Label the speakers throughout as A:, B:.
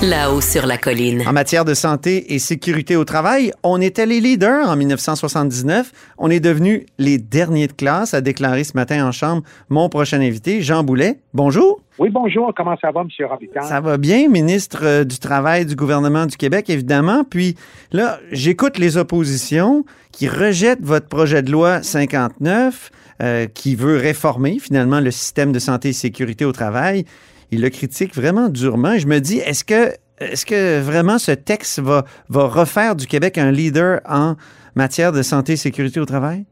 A: Là-haut sur la colline.
B: En matière de santé et sécurité au travail, on était les leaders en 1979. On est devenus les derniers de classe, a déclaré ce matin en chambre mon prochain invité, Jean Boulet. Bonjour.
C: Oui, bonjour. Comment ça va, M. Robitaille?
B: Ça va bien, ministre euh, du Travail du gouvernement du Québec, évidemment. Puis là, j'écoute les oppositions qui rejettent votre projet de loi 59 euh, qui veut réformer finalement le système de santé et sécurité au travail il le critique vraiment durement. je me dis, est-ce que, est-ce que vraiment ce texte va, va refaire du Québec un leader en matière de santé et sécurité au travail?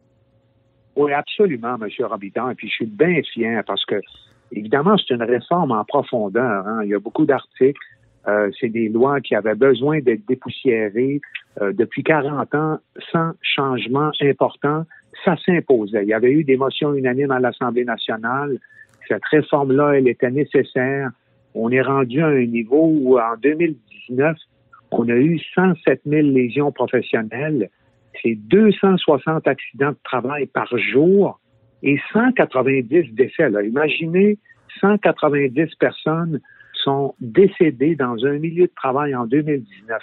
C: Oui, absolument, M. Robitaille. Et puis, je suis bien fier parce que, évidemment, c'est une réforme en profondeur. Hein. Il y a beaucoup d'articles. Euh, c'est des lois qui avaient besoin d'être dépoussiérées euh, depuis 40 ans sans changement important. Ça s'imposait. Il y avait eu des motions unanimes à l'Assemblée nationale cette réforme-là, elle était nécessaire. On est rendu à un niveau où, en 2019, on a eu 107 000 lésions professionnelles. C'est 260 accidents de travail par jour et 190 décès. Imaginez, 190 personnes sont décédées dans un milieu de travail en 2019.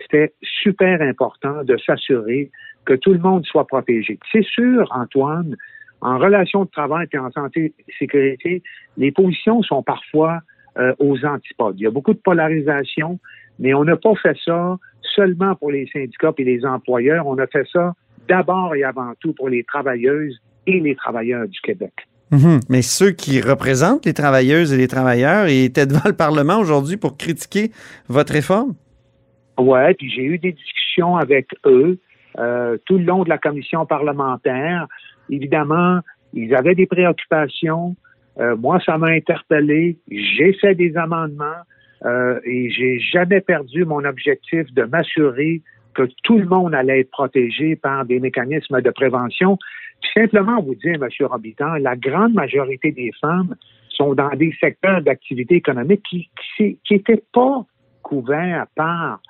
C: c'était super important de s'assurer que tout le monde soit protégé. C'est sûr, Antoine, en relation de travail et en santé et sécurité, les positions sont parfois euh, aux antipodes. Il y a beaucoup de polarisation, mais on n'a pas fait ça seulement pour les syndicats et les employeurs. On a fait ça d'abord et avant tout pour les travailleuses et les travailleurs du Québec.
B: Mhm. Mais ceux qui représentent les travailleuses et les travailleurs étaient devant le Parlement aujourd'hui pour critiquer votre réforme?
C: Oui, puis j'ai eu des discussions avec eux euh, tout le long de la commission parlementaire évidemment, ils avaient des préoccupations. Euh, moi, ça m'a interpellé. J'ai fait des amendements euh, et j'ai jamais perdu mon objectif de m'assurer que tout le monde allait être protégé par des mécanismes de prévention. simplement vous dire, M. Robitan, la grande majorité des femmes sont dans des secteurs d'activité économique qui n'étaient pas couverts par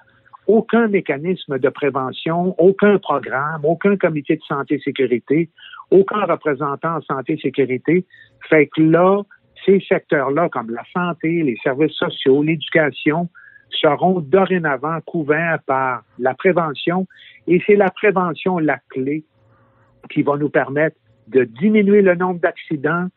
C: aucun mécanisme de prévention, aucun programme, aucun comité de santé et sécurité, aucun représentant en santé et sécurité. Fait que là, ces secteurs-là, comme la santé, les services sociaux, l'éducation, seront dorénavant couverts par la prévention et c'est la prévention la clé qui va nous permettre de diminuer le nombre d'accidents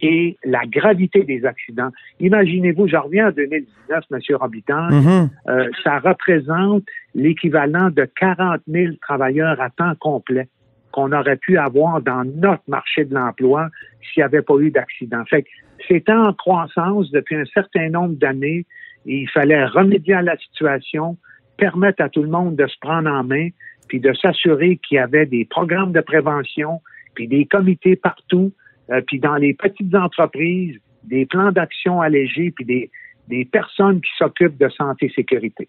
C: et la gravité des accidents. Imaginez-vous, je reviens en 2019, M. Robitan, mm-hmm. euh, ça représente l'équivalent de 40 000 travailleurs à temps complet qu'on aurait pu avoir dans notre marché de l'emploi s'il n'y avait pas eu d'accident. Fait c'était en croissance depuis un certain nombre d'années et il fallait remédier à la situation, permettre à tout le monde de se prendre en main, puis de s'assurer qu'il y avait des programmes de prévention, puis des comités partout, euh, puis dans les petites entreprises, des plans d'action allégés, puis des, des personnes qui s'occupent de santé et sécurité.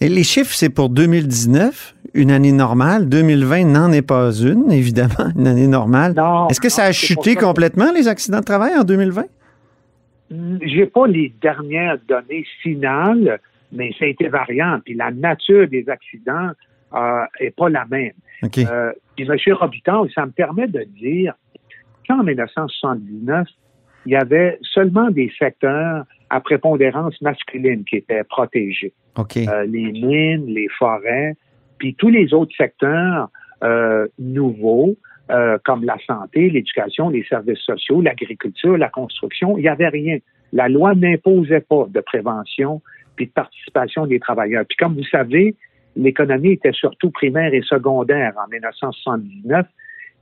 B: Et les chiffres, c'est pour 2019, une année normale. 2020 n'en est pas une, évidemment, une année normale. Est-ce que ça a chuté complètement, les accidents de travail, en 2020?
C: J'ai pas les dernières données finales, mais ça a été variant. Puis la nature des accidents euh, est pas la même. Euh, puis M. Robitaille, ça me permet de dire qu'en 1979, il y avait seulement des secteurs à prépondérance masculine qui étaient protégés. Euh, les mines, les forêts, puis tous les autres secteurs euh, nouveaux, euh, comme la santé, l'éducation, les services sociaux, l'agriculture, la construction, il n'y avait rien. La loi n'imposait pas de prévention puis de participation des travailleurs. Puis comme vous savez, l'économie était surtout primaire et secondaire en 1979,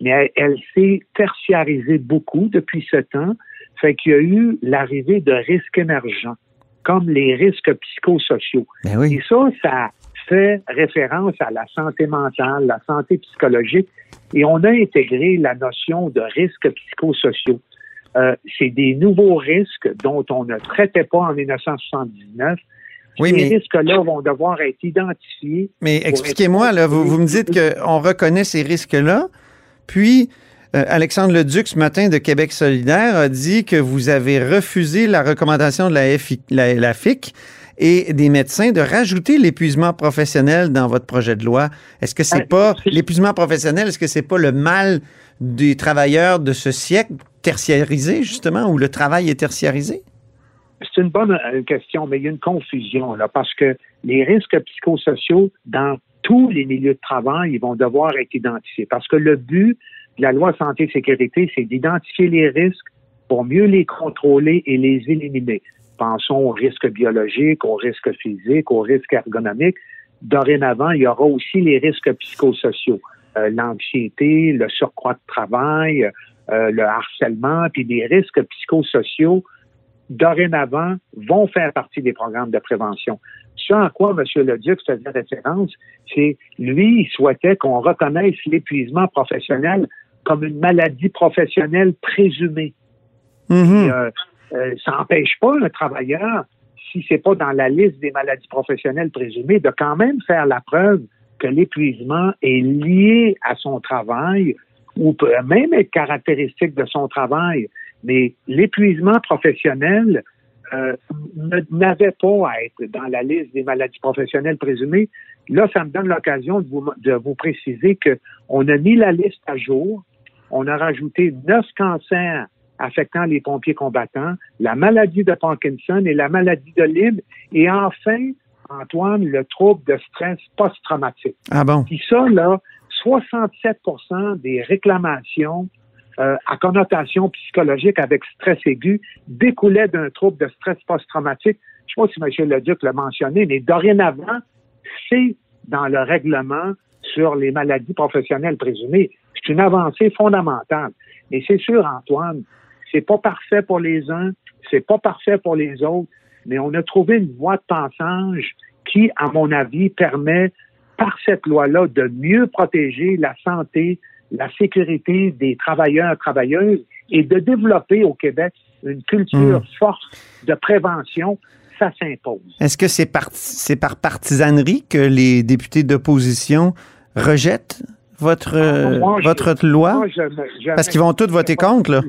C: mais elle s'est tertiarisée beaucoup depuis ce temps. Fait qu'il y a eu l'arrivée de risques émergents, comme les risques psychosociaux.
B: Ben Et
C: ça, ça fait référence à la santé mentale, la santé psychologique, et on a intégré la notion de risques psychosociaux. Euh, c'est des nouveaux risques dont on ne traitait pas en 1979. Oui, ces risques-là vont devoir être identifiés.
B: Mais expliquez-moi, là, vous, vous me dites qu'on reconnaît ces risques-là, puis euh, Alexandre Leduc, ce matin de Québec solidaire, a dit que vous avez refusé la recommandation de la, FIC, et des médecins de rajouter l'épuisement professionnel dans votre projet de loi. Est-ce que c'est pas l'épuisement professionnel, est-ce que c'est pas le mal des travailleurs de ce siècle tertiarisé, justement, où le travail est tertiarisé?
C: C'est une bonne euh, question, mais il y a une confusion, là, parce que les risques psychosociaux dans tous les milieux de travail, ils vont devoir être identifiés. Parce que le but de la loi santé et sécurité, c'est d'identifier les risques pour mieux les contrôler et les éliminer. Pensons aux risques biologiques, aux risques physiques, aux risques ergonomiques. Dorénavant, il y aura aussi les risques psychosociaux, euh, l'anxiété, le surcroît de travail, euh, le harcèlement, puis des risques psychosociaux dorénavant, vont faire partie des programmes de prévention. Ce à quoi M. Leduc faisait référence, c'est lui, il souhaitait qu'on reconnaisse l'épuisement professionnel comme une maladie professionnelle présumée. Euh, euh, ça n'empêche pas un travailleur, si c'est pas dans la liste des maladies professionnelles présumées, de quand même faire la preuve que l'épuisement est lié à son travail ou peut même être caractéristique de son travail. Mais l'épuisement professionnel euh, n'avait pas à être dans la liste des maladies professionnelles présumées. Là, ça me donne l'occasion de vous, de vous préciser qu'on a mis la liste à jour. On a rajouté neuf cancers affectant les pompiers combattants, la maladie de Parkinson et la maladie de Lyme. Et enfin, Antoine, le trouble de stress post-traumatique.
B: Ah bon?
C: Puis ça, là, 67 des réclamations euh, à connotation psychologique avec stress aigu découlait d'un trouble de stress post-traumatique. Je ne sais pas si M. Leduc l'a mentionné, mais dorénavant, c'est dans le règlement sur les maladies professionnelles présumées. C'est une avancée fondamentale. Mais c'est sûr, Antoine, c'est pas parfait pour les uns, c'est pas parfait pour les autres, mais on a trouvé une voie de passage qui, à mon avis, permet par cette loi-là de mieux protéger la santé, la sécurité des travailleurs, travailleuses et de développer au Québec une culture
B: Hmm.
C: forte de prévention, ça s'impose.
B: Est-ce que c'est par, c'est par partisanerie que les députés d'opposition rejettent votre, euh,
C: Ah, je-
B: votre loi?
C: Moi, je me- je
B: Parce qu'ils vont tous voter contre, là.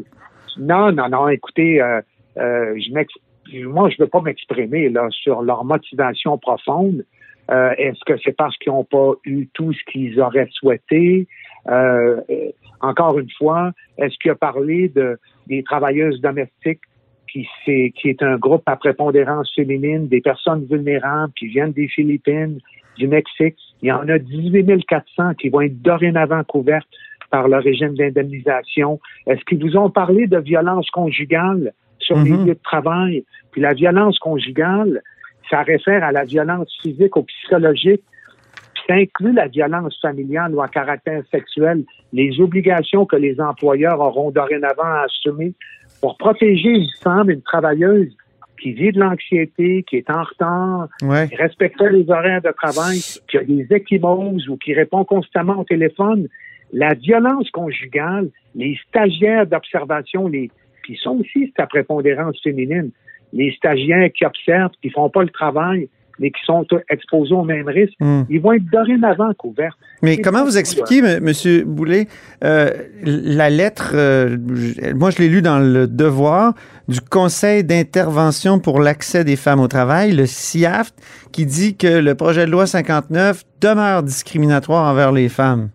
C: Non, non, non. Écoutez, euh, euh, je moi, je ne veux pas m'exprimer là sur leur motivation profonde. Euh, Est-ce que c'est parce qu'ils n'ont pas eu tout ce qu'ils auraient souhaité? Euh, encore une fois, est-ce qu'il a parlé de, des travailleuses domestiques qui, c'est, qui est un groupe à prépondérance féminine, des personnes vulnérables qui viennent des Philippines, du Mexique? Il y en a 18 400 qui vont être dorénavant couvertes par le régime d'indemnisation. Est-ce qu'ils vous ont parlé de violence conjugale sur les
B: Mhm.
C: lieux de travail? Puis la violence conjugale, ça réfère à la violence physique ou psychologique. Ça inclut la violence familiale ou à caractère sexuel, les obligations que les employeurs auront dorénavant à assumer pour protéger une femme, une travailleuse qui vit de l'anxiété, qui est en retard,
B: Ouais.
C: qui respecte pas les horaires de travail, qui a des échymoses ou qui répond constamment au téléphone. La violence conjugale, les stagiaires d'observation, les puis ça aussi, c'est à prépondérance féminine. Les stagiaires qui observent, qui font pas le travail, mais qui sont exposés au même risque,
B: Hmm.
C: ils vont être dorénavant couverts.
B: Mais comment vous expliquez, M. Monsieur Boulet, euh, la lettre, euh, moi je l'ai lu dans le Devoir, du Conseil d'intervention pour l'accès des femmes au travail, le CIAFT, qui dit que le projet de loi 59 demeure discriminatoire envers les femmes.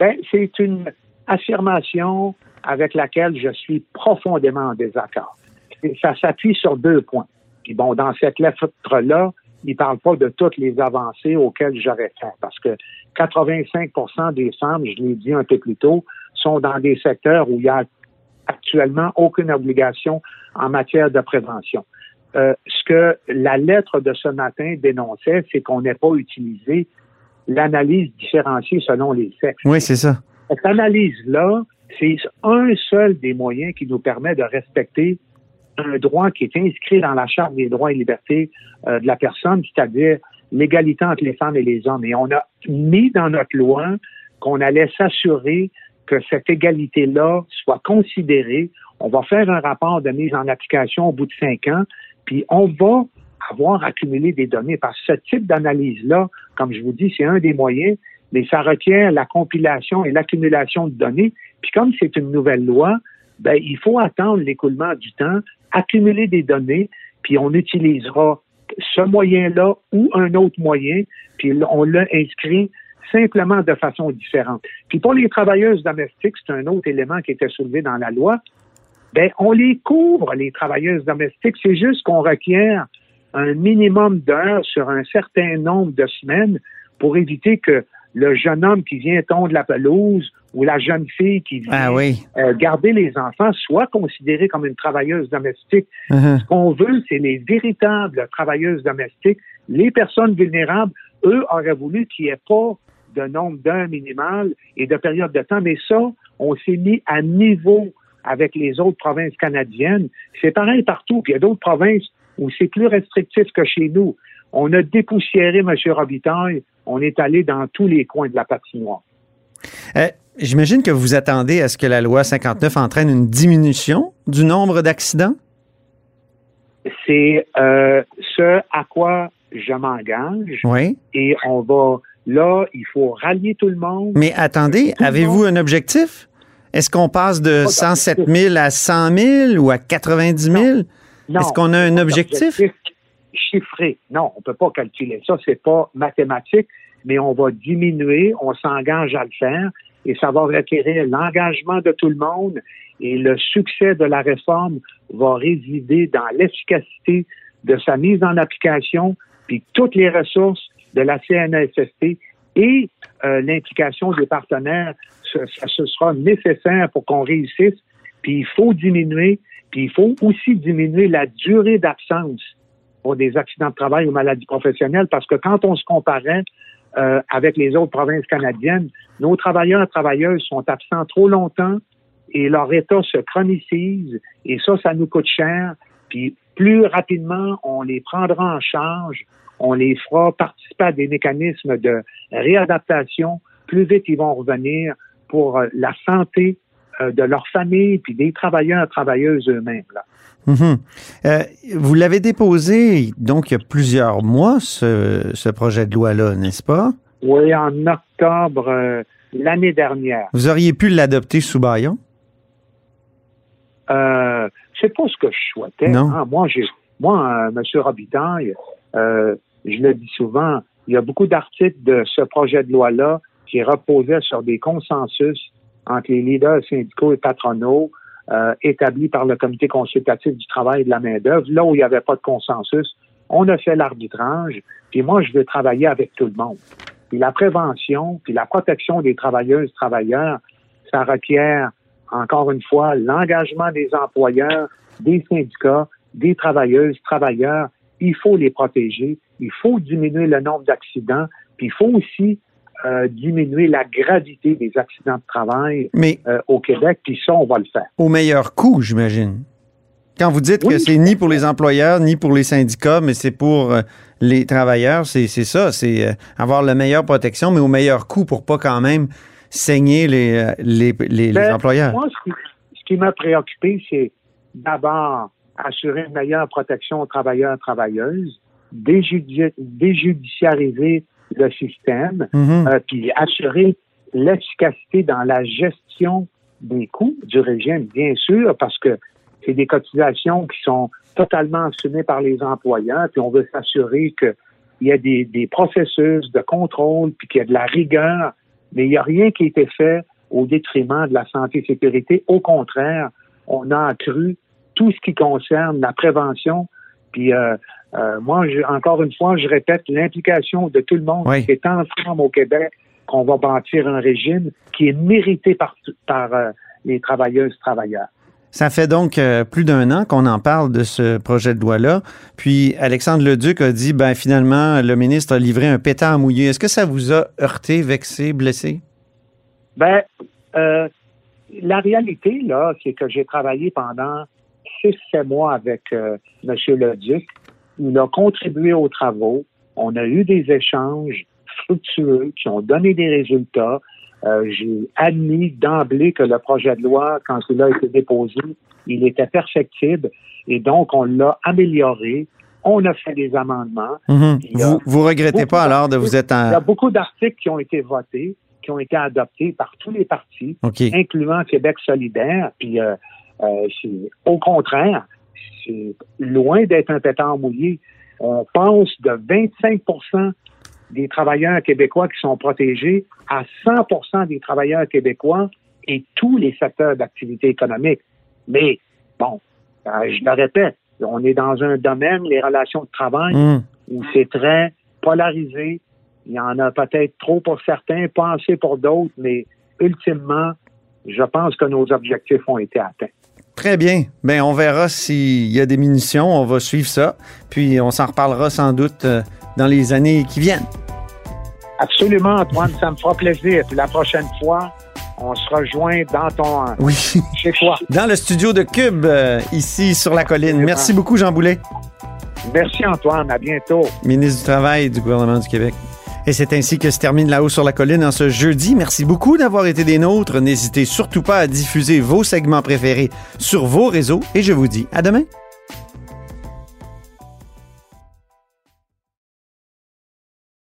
C: Ben, c'est une affirmation avec laquelle je suis profondément en désaccord. Et ça s'appuie sur deux points. Puis bon, dans cette lettre-là, il ne parle pas de toutes les avancées auxquelles j'aurais fait, parce que 85% des femmes, je l'ai dit un peu plus tôt, sont dans des secteurs où il y a actuellement aucune obligation en matière de prévention. Euh, ce que la lettre de ce matin dénonçait, c'est qu'on n'ait pas utilisé l'analyse différenciée selon les sexes.
B: Oui, c'est ça.
C: Cette analyse-là, c'est un seul des moyens qui nous permet de respecter un droit qui est inscrit dans la Charte des droits et libertés euh, de la personne, c'est-à-dire l'égalité entre les femmes et les hommes. Et on a mis dans notre loi qu'on allait s'assurer que cette égalité-là soit considérée. On va faire un rapport de mise en application au bout de cinq ans, puis on va avoir accumulé des données parce que ce type d'analyse-là, comme je vous dis, c'est un des moyens, mais ça requiert la compilation et l'accumulation de données. Puis comme c'est une nouvelle loi, ben, il faut attendre l'écoulement du temps, accumuler des données, puis on utilisera ce moyen-là ou un autre moyen, puis on l'a inscrit simplement de façon différente. Puis pour les travailleuses domestiques, c'est un autre élément qui était soulevé dans la loi. Ben, on les couvre, les travailleuses domestiques. C'est juste qu'on requiert un minimum d'heures sur un certain nombre de semaines pour éviter que le jeune homme qui vient tondre la pelouse ou la jeune fille qui vient
B: Ah oui.
C: euh, garder les enfants soit considérée comme une travailleuse domestique.
B: Uh-huh.
C: Ce qu'on veut, c'est les véritables travailleuses domestiques. Les personnes vulnérables, eux, auraient voulu qu'il n'y ait pas de nombre d'heures minimales et de périodes de temps, mais ça, on s'est mis à niveau avec les autres provinces canadiennes. C'est pareil partout. Puis il y a d'autres provinces où c'est plus restrictif que chez nous. On a dépoussiéré M. Robitaille. On est allé dans tous les coins de la patinoire.
B: Euh, J'imagine que vous attendez à ce que la loi 59 entraîne une diminution du nombre d'accidents?
C: C'est euh, ce à quoi je m'engage.
B: Oui.
C: Et on va, là, il faut rallier tout le monde.
B: Mais attendez, avez-vous un objectif? Est-ce qu'on passe de
C: Pas
B: 107 000 à 100 000 ou à 90 000?
C: Non,
B: Est-ce qu'on a un objectif?
C: Chiffré. Non, on peut pas calculer ça. C'est pas mathématique, mais on va diminuer, on s'engage à le faire et ça va requérir l'engagement de tout le monde et le succès de la réforme va résider dans l'efficacité de sa mise en application puis toutes les ressources de la CNSST et euh, l'implication des partenaires. Ce, ce sera nécessaire pour qu'on réussisse. Puis il faut diminuer, puis il faut aussi diminuer la durée d'absence des accidents de travail ou maladies professionnelles, parce que quand on se comparait euh, avec les autres provinces canadiennes, nos travailleurs et travailleuses sont absents trop longtemps et leur état se chronicise et ça, ça nous coûte cher. Puis plus rapidement on les prendra en charge, on les fera participer à des mécanismes de réadaptation, plus vite ils vont revenir pour euh, la santé euh, de leur famille puis des travailleurs et travailleuses eux-mêmes. Là.
B: Mhm. Euh, vous l'avez déposé, donc, il y a plusieurs mois, ce, ce projet de loi-là, n'est-ce pas?
C: Oui, en octobre euh, l'année dernière.
B: Vous auriez pu l'adopter sous?
C: Euh, c'est pas ce que je souhaitais.
B: Non.
C: hein. Moi, j'ai, moi, M. Robitaille, je le dis souvent, il y a beaucoup d'articles de ce projet de loi-là qui reposaient sur des consensus entre les leaders syndicaux et patronaux euh, établis par le Comité consultatif du travail et de la main-d'œuvre. Là où il n'y avait pas de consensus, on a fait l'arbitrage. Puis moi, je veux travailler avec tout le monde. Puis la prévention, puis la protection des travailleuses, travailleurs, ça requiert encore une fois, l'engagement des employeurs, des syndicats, des travailleuses, travailleurs. Il faut les protéger. Il faut diminuer le nombre d'accidents. Puis il faut aussi euh, diminuer la gravité des accidents de travail
B: Mais
C: euh, au Québec. Puis ça, on va le faire.
B: au meilleur coût, j'imagine. Quand vous dites que c'est ni pour les employeurs, ni pour les syndicats, mais c'est pour euh, les travailleurs, c'est ça, c'est euh, avoir la meilleure protection, mais au meilleur coût pour pas quand même saigner les, les, les- les
C: Ben,
B: employeurs.
C: Moi, ce qui, ce qui m'a préoccupé, c'est d'abord assurer une meilleure protection aux travailleurs et travailleuses, déjudi- déjudiciariser le système,
B: Mhm.
C: euh, puis assurer l'efficacité dans la gestion des coûts du régime, bien sûr, parce que c'est des cotisations qui sont totalement assumées par les employeurs, puis on veut s'assurer qu'il y a des, des processus de contrôle, puis qu'il y a de la rigueur, mais il n'y a rien qui a été fait au détriment de la santé et sécurité. Au contraire, on a accru tout ce qui concerne la prévention, puis euh, euh, moi, je- encore une fois, je répète, l'implication de tout le monde
B: Oui.
C: qui est ensemble au Québec, qu'on va bâtir un régime qui est mérité par, par euh, les travailleuses, travailleurs.
B: Ça fait donc euh, plus d'un an qu'on en parle de ce projet de loi-là. Puis Alexandre Leduc a dit, ben finalement, le ministre a livré un pétard à mouiller. Est-ce que ça vous a heurté, vexé, blessé?
C: Ben, euh, la réalité, là, c'est que j'ai travaillé pendant six, sept mois avec euh, M. Leduc. Il a contribué aux travaux. On a eu des échanges fructueux qui ont donné des résultats. Euh, j'ai admis d'emblée que le projet de loi, quand il a été déposé, il était perfectible et donc on l'a amélioré. On a fait des amendements.
B: Mhm. Vous, vous regrettez pas alors de vous être
C: Il y a
B: en...
C: beaucoup d'articles qui ont été votés, qui ont été adoptés par tous les partis
B: OK.
C: incluant Québec solidaire. Puis, euh, euh, c'est- au contraire, c'est loin d'être un pétard mouillé. On pense de 25% des travailleurs québécois qui sont protégés à 100% des travailleurs québécois et tous les secteurs d'activité économique. Mais, bon, euh, je le répète, on est dans un domaine, les relations de travail,
B: Hum.
C: où c'est très polarisé. Il y en a peut-être trop pour certains, pas assez pour d'autres, mais ultimement, je pense que nos objectifs ont été atteints.
B: Très bien. Ben, on verra s'il y a des munitions. On va suivre ça. Puis, on s'en reparlera sans doute euh, dans les années qui viennent.
C: Absolument, Antoine, ça me fera plaisir. Puis la prochaine fois, on se rejoint dans ton
B: Oui.
C: chez toi.
B: Dans le studio de Cube, euh, ici sur la colline. Merci beaucoup, Jean Boulet,
C: Merci Antoine, à bientôt.
B: ministre du Travail du gouvernement du Québec. Et c'est ainsi que se termine La Haut sur la colline en ce jeudi. Merci beaucoup d'avoir été des nôtres. N'hésitez surtout pas à diffuser vos segments préférés sur vos réseaux et je vous dis à demain.